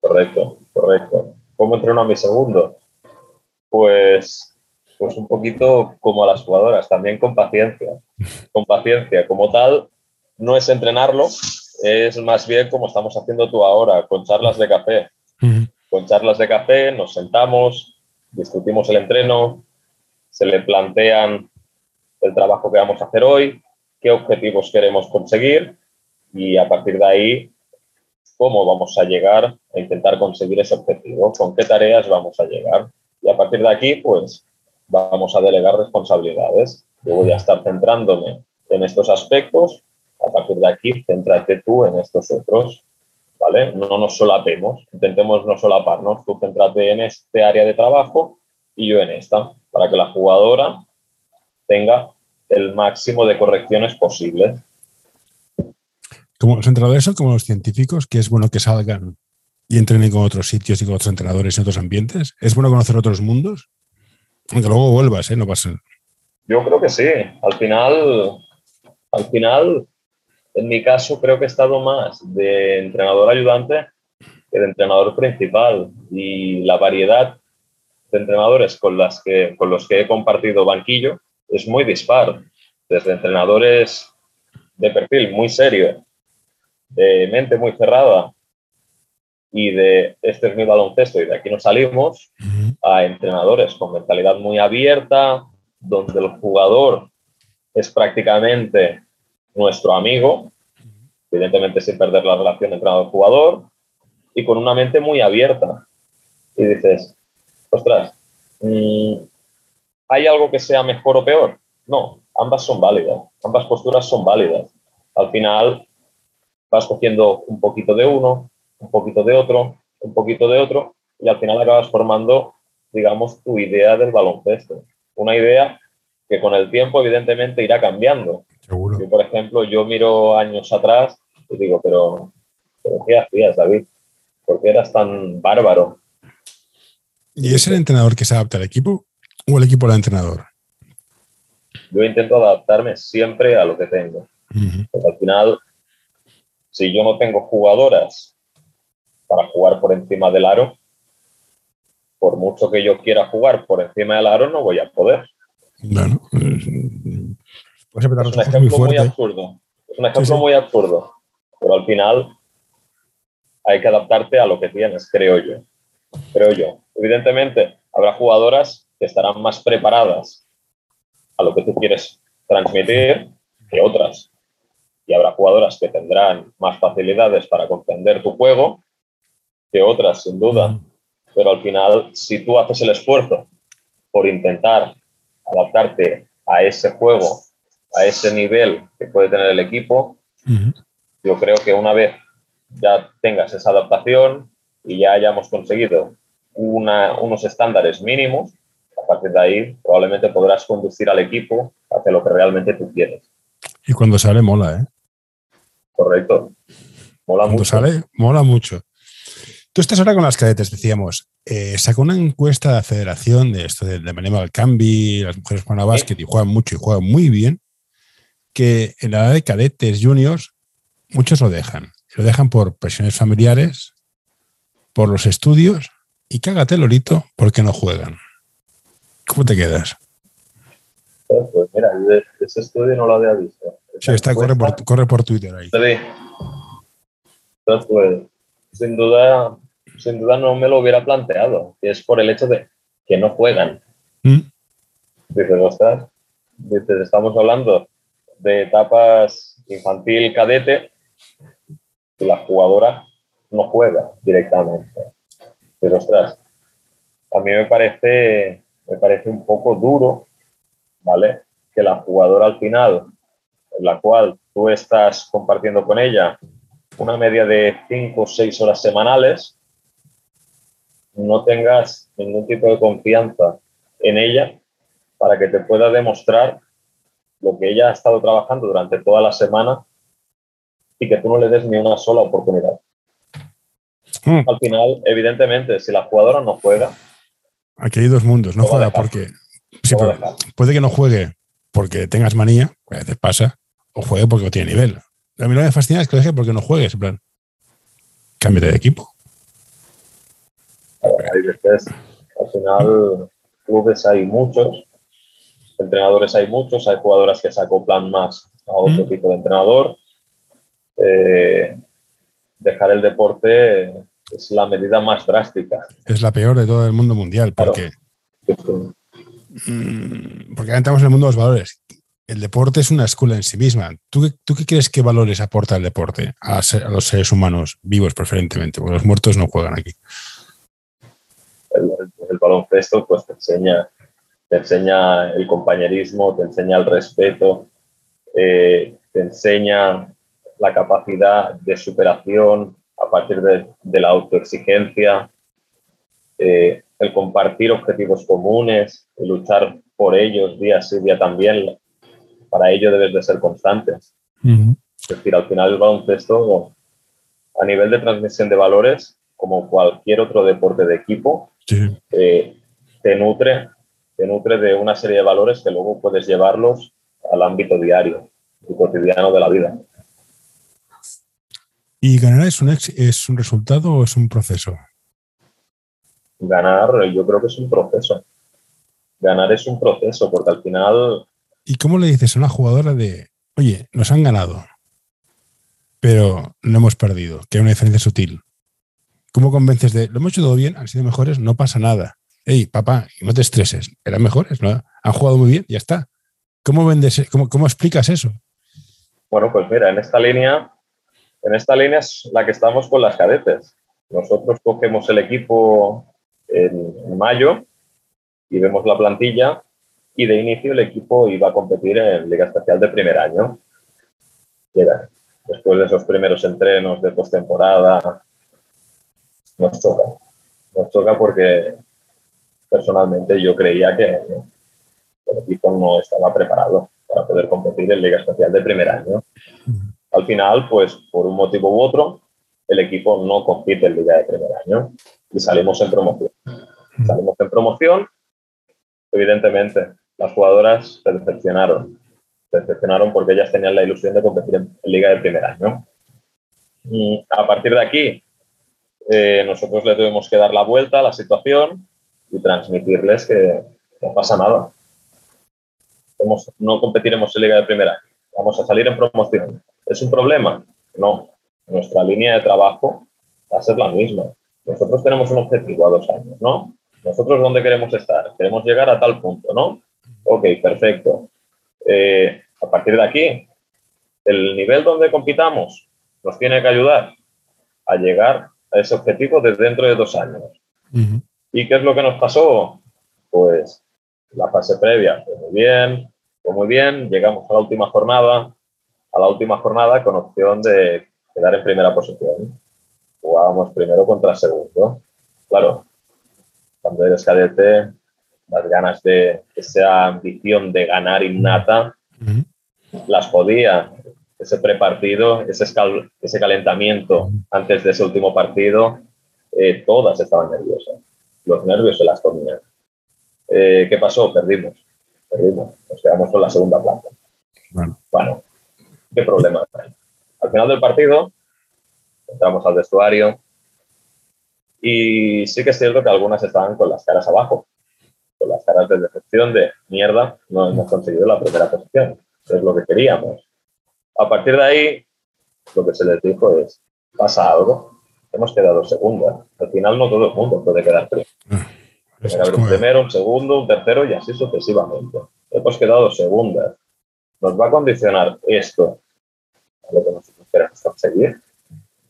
Correcto, correcto. ¿Cómo entreno a mi segundo? Pues, pues un poquito como a las jugadoras, también con paciencia. Con paciencia, como tal, no es entrenarlo, es más bien como estamos haciendo tú ahora, con charlas de café. Con charlas de café nos sentamos, discutimos el entreno, se le plantean el trabajo que vamos a hacer hoy, qué objetivos queremos conseguir y a partir de ahí cómo vamos a llegar a intentar conseguir ese objetivo, con qué tareas vamos a llegar. Y a partir de aquí, pues vamos a delegar responsabilidades. Yo voy a estar centrándome en estos aspectos, a partir de aquí, céntrate tú en estos otros, ¿vale? No nos solapemos, intentemos no solaparnos, tú céntrate en este área de trabajo y yo en esta, para que la jugadora tenga el máximo de correcciones posibles. Como los entrenadores son como los científicos, que es bueno que salgan y entrenen con otros sitios y con otros entrenadores en otros ambientes. Es bueno conocer otros mundos. Aunque luego vuelvas, ¿eh? No pasa. Yo creo que sí. Al final, al final, en mi caso, creo que he estado más de entrenador ayudante que de entrenador principal. Y la variedad de entrenadores con, las que, con los que he compartido banquillo es muy dispar. Desde entrenadores de perfil muy serio, de mente muy cerrada y de este es mi baloncesto y de aquí no salimos, a entrenadores con mentalidad muy abierta, donde el jugador es prácticamente nuestro amigo, evidentemente sin perder la relación entrenador-jugador, y con una mente muy abierta. Y dices, ostras, mm, ¿hay algo que sea mejor o peor? No, ambas son válidas, ambas posturas son válidas. Al final vas cogiendo un poquito de uno, un poquito de otro, un poquito de otro, y al final acabas formando, digamos, tu idea del baloncesto. Una idea que con el tiempo, evidentemente, irá cambiando. Yo, por ejemplo, yo miro años atrás y digo, pero, pero ¿qué hacías, David? ¿Por qué eras tan bárbaro? ¿Y es el entrenador que se adapta al equipo o el equipo al entrenador? Yo intento adaptarme siempre a lo que tengo. Porque al final, si yo no tengo jugadoras para jugar por encima del aro, por mucho que yo quiera jugar por encima del aro, no voy a poder. Bueno, pues, es un ejemplo muy, absurdo. Es un ejemplo muy absurdo. Pero al final hay que adaptarte a lo que tienes, creo yo. Creo yo. Evidentemente, habrá jugadoras que estarán más preparadas a lo que tú quieres transmitir que otras. Y habrá jugadoras que tendrán más facilidades para comprender tu juego que otras, sin duda. Pero al final, si tú haces el esfuerzo por intentar adaptarte a ese juego, a ese nivel que puede tener el equipo, yo creo que una vez ya tengas esa adaptación y ya hayamos conseguido unos estándares mínimos, a partir de ahí probablemente podrás conducir al equipo hacia lo que realmente tú quieres. Y cuando sale, mola, ¿eh? Correcto. Mola cuando sale, mola mucho. Tú estás ahora con las cadetes, decíamos. Eh, sacó una encuesta de la federación de esto de, de Cambi, las mujeres juegan a básquet y juegan mucho y juegan muy bien, que en la edad de cadetes juniors muchos lo dejan. Lo dejan por presiones familiares, por los estudios y cágate, Lorito, porque no juegan. ¿Cómo te quedas? Pues mira, ese estudio no lo había visto. Sí, está, corre por, corre por Twitter ahí. Entonces, pues, sin duda, sin duda no me lo hubiera planteado. Y es por el hecho de que no juegan. ¿Mm? Dices, ostras, dices, estamos hablando de etapas infantil, cadete, la jugadora no juega directamente. Pero ostras, a mí me parece, me parece un poco duro, ¿vale? Que la jugadora al final, en la cual tú estás compartiendo con ella una media de 5 o 6 horas semanales, no tengas ningún tipo de confianza en ella para que te pueda demostrar lo que ella ha estado trabajando durante toda la semana y que tú no le des ni una sola oportunidad. Hmm. Al final, evidentemente, si la jugadora no juega. Aquí hay dos mundos, no juega porque. puede que no juegue porque tengas manía, a veces pasa, o juegue porque no tiene nivel. A mí lo que me fascina es que lo deje porque no juegues, en plan, cámbiate de equipo. Hay veces, al final, clubes hay muchos, entrenadores hay muchos, hay jugadoras que se acoplan más a otro hmm. tipo de entrenador. Eh, dejar el deporte es la medida más drástica. Es la peor de todo el mundo mundial, porque, mm, porque entramos en el mundo de los valores. El deporte es una escuela en sí misma. ¿Tú, ¿Tú qué crees que valores aporta el deporte a, los seres humanos vivos preferentemente? Porque los muertos no juegan aquí. El, baloncesto pues te enseña, te enseña el compañerismo, te enseña el respeto, eh, te enseña la capacidad de superación a partir de, la autoexigencia, eh, el compartir objetivos comunes, el luchar por ellos día sí, día también. Para ello debes de ser constante. Es decir, al final el baloncesto, a nivel de transmisión de valores, como cualquier otro deporte de equipo, eh, te nutre te nutre de una serie de valores que luego puedes llevarlos al ámbito diario y cotidiano de la vida. ¿Y ganar es un, es un resultado o es un proceso? Ganar, yo creo que es un proceso. Ganar es un proceso, porque al final. ¿Y cómo le dices a una jugadora de, oye, nos han ganado, pero no hemos perdido, que hay una diferencia sutil? ¿Cómo convences de, lo hemos hecho todo bien, han sido mejores, no pasa nada? Hey, papá, no te estreses, eran mejores, ¿no? Han jugado muy bien, ya está. ¿Cómo vendes, cómo, cómo explicas eso? Bueno, pues mira, en esta línea en esta línea es la que estamos con las cadetes. Nosotros cogemos el equipo en, mayo y vemos la plantilla y de inicio el equipo iba a competir en Liga Especial de primer año. después de esos primeros entrenos de postemporada, nos choca. Nos choca porque personalmente yo creía que el equipo no estaba preparado para poder competir en Liga Especial de primer año. Al final, pues por un motivo u otro, el equipo no compite en Liga de primer año y salimos en promoción. Salimos en promoción, evidentemente, las jugadoras se decepcionaron. Se decepcionaron porque ellas tenían la ilusión de competir en, Liga de primer año. Y a partir de aquí, eh, nosotros le tuvimos que dar la vuelta a la situación y transmitirles que no pasa nada. no competiremos en Liga de Primera, vamos a salir en promoción. ¿Es un problema? No. Nuestra línea de trabajo va a ser la misma. Nosotros tenemos un objetivo a dos años, ¿no? Nosotros dónde queremos estar? Queremos llegar a tal punto, ¿no? Ok, perfecto. Eh, a partir de aquí, el nivel donde compitamos nos tiene que ayudar a llegar a ese objetivo desde dentro de dos años. ¿Y qué es lo que nos pasó? Pues la fase previa fue muy bien, fue muy bien, llegamos a la última jornada, a la última jornada con opción de quedar en primera posición. Jugábamos primero contra segundo. Claro, cuando eres cadete, las ganas de esa ambición de ganar innata, las podía. Ese prepartido, ese, ese calentamiento antes de ese último partido, eh, todas estaban nerviosas. Los nervios se las comían. Eh, ¿Qué pasó? Perdimos. Perdimos. Nos quedamos con la segunda planta. Bueno, ¿qué problema hay? Al final del partido, entramos al vestuario y sí que es cierto que algunas estaban con las caras abajo, con las caras de decepción de mierda, no hemos conseguido la primera posición, es lo que queríamos. A partir de ahí, lo que se les dijo es, pasa algo, hemos quedado segunda. Al final no todo el mundo puede quedar primero. Ah, un primero, un segundo, un tercero y así sucesivamente. Hemos quedado segundas. ¿Nos va a condicionar esto a lo que nosotros queremos conseguir?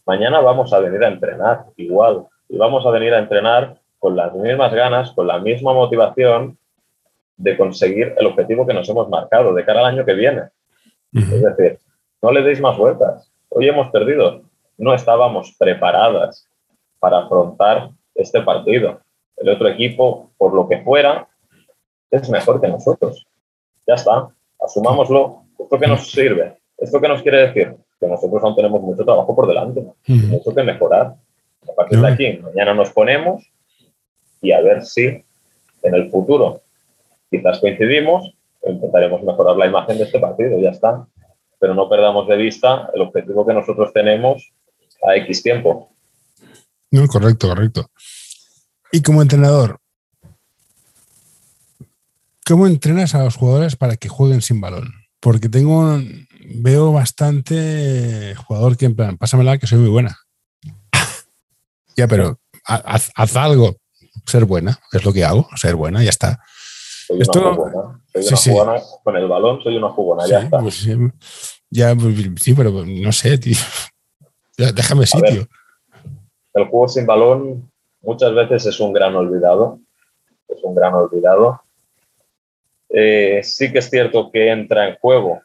Mañana vamos a venir a entrenar igual y vamos a venir a entrenar con las mismas ganas, con la misma motivación de conseguir el objetivo que nos hemos marcado de cara al año que viene. Es decir, no le deis más vueltas. Hoy hemos perdido. No estábamos preparadas para afrontar este partido. El otro equipo, por lo que fuera, es mejor que nosotros. Ya está. Asumámoslo. ¿Esto qué nos sirve? ¿Esto qué nos quiere decir? Que nosotros aún tenemos mucho trabajo por delante, mucho que mejorar. A partir de aquí, mañana nos ponemos y a ver si en el futuro quizás coincidimos, intentaremos mejorar la imagen de este partido, ya está. Pero no perdamos de vista el objetivo que nosotros tenemos a X tiempo. No, correcto, correcto. Y como entrenador, ¿cómo entrenas a los jugadores para que jueguen sin balón? Porque tengo, veo bastante jugador que en plan, pásamela que soy muy buena. Ya, pero haz, algo. Ser buena, es lo que hago, ser buena, ya está. Soy Esto, una Soy una jugona, con el balón soy una jugona, ya está. Pues, ya, pues, sí, pero no sé, tío. Déjame sitio. el juego sin balón muchas veces es un gran olvidado. Es un gran olvidado. Eh, sí que es cierto que entra en juego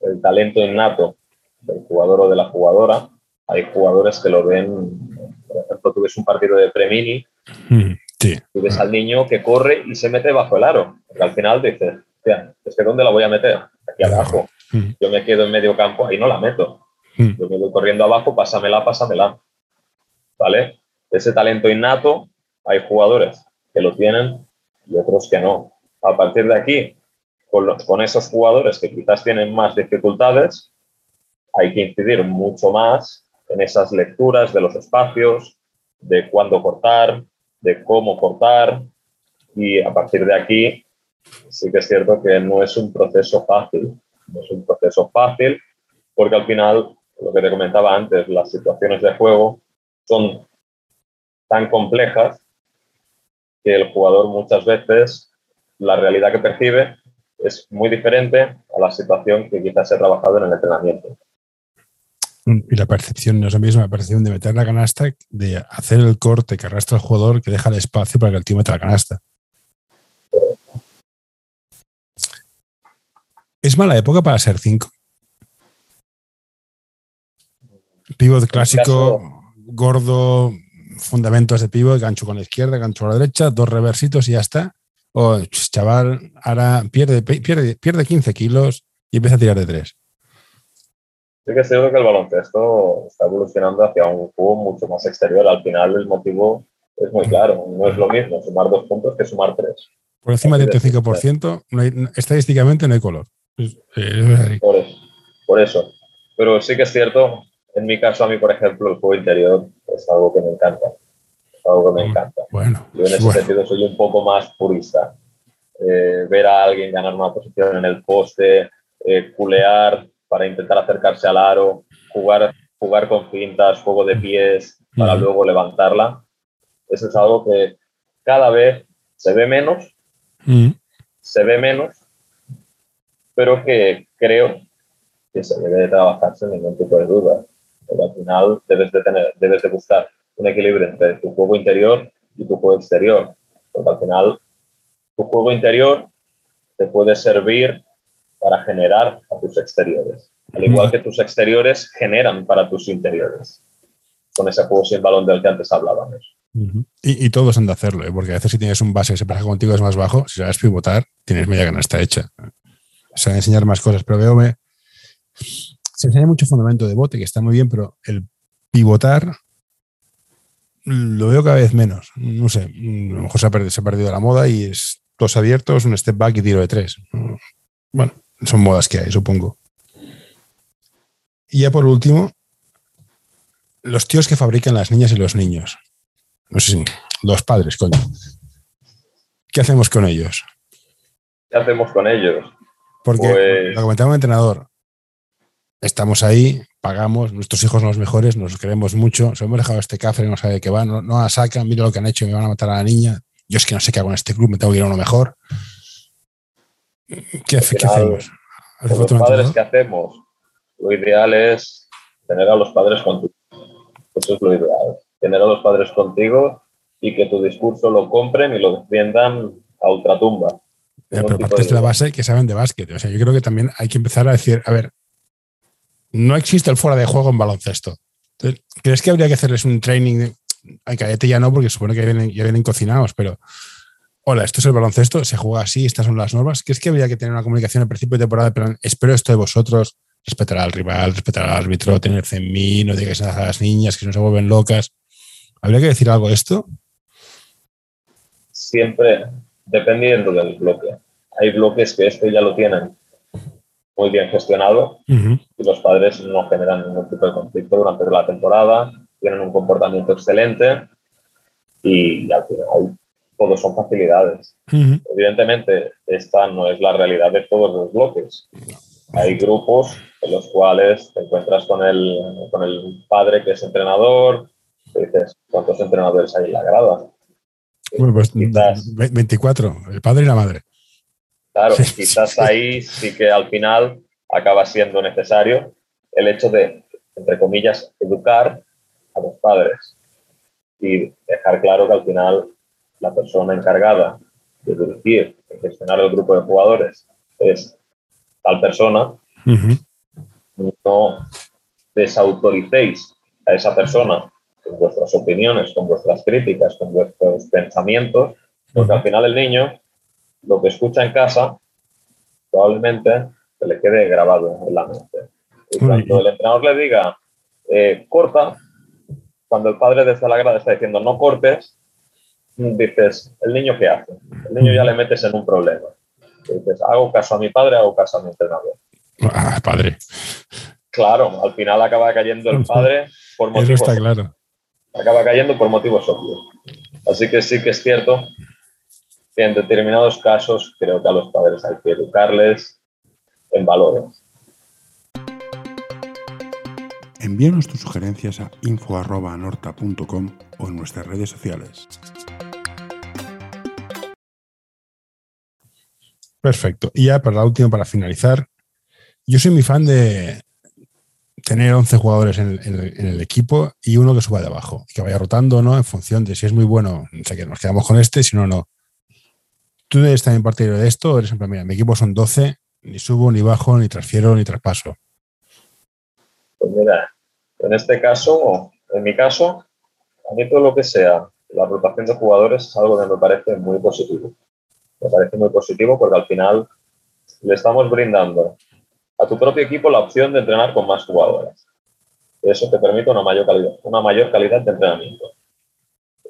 el talento innato del jugador o de la jugadora. Hay jugadores que lo ven por ejemplo, tú ves un partido de Premini, mm, sí. tú ves al niño que corre y se mete bajo el aro. Porque al final dices, es que ¿dónde la voy a meter? Aquí abajo. Mm. Yo me quedo en medio campo, ahí no la meto. Mm. Yo me voy corriendo abajo, pásamela, pásamela. ¿Vale? Ese talento innato, hay jugadores que lo tienen y otros que no. A partir de aquí, con, con esos jugadores que quizás tienen más dificultades, hay que incidir mucho más en esas lecturas de los espacios, de cuándo cortar, de cómo cortar, y a partir de aquí sí que es cierto que no es un proceso fácil, no es un proceso fácil, porque al final, lo que te comentaba antes, las situaciones de juego son tan complejas que el jugador muchas veces la realidad que percibe es muy diferente a la situación que quizás se ha trabajado en el entrenamiento. Y la percepción no es la misma, la percepción de meter la canasta, de hacer el corte que arrastra el jugador, que deja el espacio para que el tío meta la canasta. ¿Es mala época para ser 5? Pivot clásico, gordo, fundamentos de pivot, gancho con la izquierda, gancho con la derecha, dos reversitos y ya está. O chaval, ahora pierde, pierde, pierde 15 kilos y empieza a tirar de tres. Sí que es cierto que el baloncesto está evolucionando hacia un juego mucho más exterior. Al final el motivo es muy claro. No es lo mismo sumar dos puntos que sumar tres. Por encima del 35%, no hay, estadísticamente no hay color. por, eso, por eso. Pero sí que es cierto, en mi caso, a mí, por ejemplo, el juego interior es algo que me encanta. algo que me encanta. Bueno, Yo en ese bueno. sentido soy un poco más purista. Eh, ver a alguien ganar una posición en el poste, eh, culear para intentar acercarse al aro, jugar, jugar con fintas, juego de pies para luego levantarla. Eso es algo que cada vez se ve menos, se ve menos, pero que creo que se debe de trabajar sin ningún tipo de duda. Final debes de, tener, debes de buscar un equilibrio entre tu juego interior y tu juego exterior. Porque al final tu juego interior te puede servir para generar a tus exteriores. Al igual que tus exteriores generan para tus interiores. Con ese juego sin balón del que antes hablábamos. ujú. y, y todos han de hacerlo, ¿eh? porque a veces si tienes un base que se pasa contigo es más bajo, si sabes pivotar, tienes media canasta hecha. O sea, enseñar más cosas, pero veo me... Se enseña mucho fundamento de bote, que está muy bien, pero el pivotar lo veo cada vez menos. No sé, a lo mejor se ha perdido, se ha perdido la moda y es dos abiertos, un step back y tiro de tres. Bueno, son modas que hay, supongo. Y ya por último, los tíos que fabrican las niñas y los niños. No sé si los padres, coño. ¿Qué hacemos con ellos? ¿Qué hacemos con ellos? Porque Pues- lo comentaba un entrenador. Estamos ahí, pagamos, nuestros hijos son los mejores, nos queremos mucho. Se hemos dejado este café, no sabe de qué va, no, no la sacan, mira lo que han hecho me van a matar a la niña. Yo es que no sé qué hago en este club, me tengo que ir a uno mejor. ¿Qué, hace- ¿qué final, hacemos? ¿Hace Con los padres? ¿qué hacemos? Lo ideal es tener a los padres contigo. Eso es lo ideal. Tener a los padres contigo y que tu discurso lo compren y lo defiendan a ultratumba. Ya, pero tipo partes de la base que saben de básquet. O sea, yo creo que también hay que empezar a decir, a ver, no existe el fuera de juego en baloncesto. Entonces, ¿crees que habría que hacerles un training? de- Ay, cállate ya no, porque supone que ya vienen, ya vienen cocinados, pero hola, esto es el baloncesto, se juega así, estas son las normas. ¿Crees que habría que tener una comunicación al principio de temporada? Pero espero esto de vosotros, respetar al rival, respetar al árbitro, tenerse en mí, no digáis nada a las niñas que no se vuelven locas. ¿Habría que decir algo de esto? Siempre dependiendo del bloque. Hay bloques que esto ya lo tienen muy bien gestionado los padres no generan ningún tipo de conflicto durante la temporada, tienen un comportamiento excelente y al final todos son facilidades. Ujú. Evidentemente, esta no es la realidad de todos los bloques. Hay grupos en los cuales te encuentras con el, con el padre que es entrenador, te dices, ¿cuántos entrenadores hay en la grada? Bueno, pues Quizás. ve- 24, el padre y la madre. Claro, Sí, quizás sí. ahí sí que al final acaba siendo necesario el hecho de, entre comillas, educar a los padres y dejar claro que al final la persona encargada de dirigir y gestionar el grupo de jugadores es tal persona, no desautoricéis a esa persona con vuestras opiniones, con vuestras críticas, con vuestros pensamientos, porque al final el niño lo que escucha en casa probablemente se le quede grabado en la mente. Y cuando el entrenador le diga eh, corta, cuando el padre desde la grada está diciendo no cortes, dices, ¿el niño qué hace? El niño ya le metes en un problema. Y dices, hago caso a mi padre, hago caso a mi entrenador. Ah, padre. Claro, al final acaba cayendo el padre por Eso motivos, está claro. acaba cayendo por motivos obvios. Así que sí que es cierto que en determinados casos creo que a los padres hay que educarles en valores. Envíanos tus sugerencias a info.anorta.com o en nuestras redes sociales. Perfecto. Y ya para la última, para finalizar, yo soy muy fan de tener 11 jugadores en el, en el- en el equipo y uno que suba de abajo, y que vaya rotando, ¿no? En función de si es muy bueno, o sea, que nos quedamos con este, si no, no. ¿Tú eres también partidario de esto o eres en plan, mira, mi equipo son 12, ni subo, ni bajo, ni transfiero, ni traspaso? Pues mira, en este caso, en mi caso, a mí todo lo que sea la rotación de jugadores es algo que me parece muy positivo. Me parece muy positivo porque al final le estamos brindando a tu propio equipo la opción de entrenar con más jugadores. Eso te permite una mayor calidad, una mayor calidad de entrenamiento.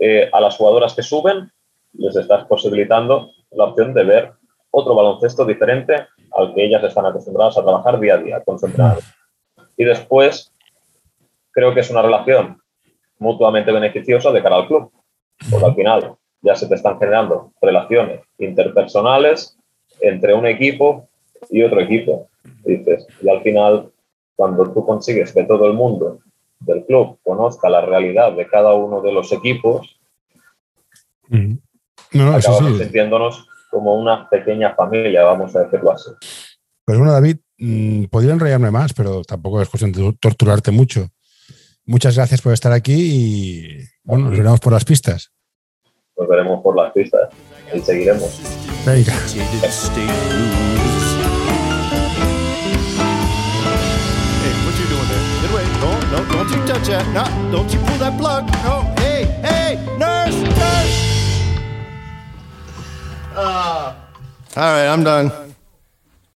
Eh, a las jugadoras que suben les estás posibilitando la opción de ver otro baloncesto diferente al que ellas están acostumbradas a trabajar día a día con su entrenador. Y después, creo que es una relación mutuamente beneficiosa de cara al club. Porque al final ya se te están generando relaciones interpersonales entre un equipo y otro equipo. Dices, y al final, cuando tú consigues que todo el mundo del club conozca la realidad de cada uno de los equipos, acabamos sintiéndonos como una pequeña familia, vamos a decirlo así. Pues bueno, David, mm, podría enrollarme más, pero tampoco es cuestión de torturarte mucho. Muchas gracias por estar aquí y bueno, nos veremos por las pistas. Nos veremos por las pistas y seguiremos. Venga. No, don't you touch that. No, don't you pull that plug. No, hey, hey, nurse, nurse. Uh, all right, I'm done.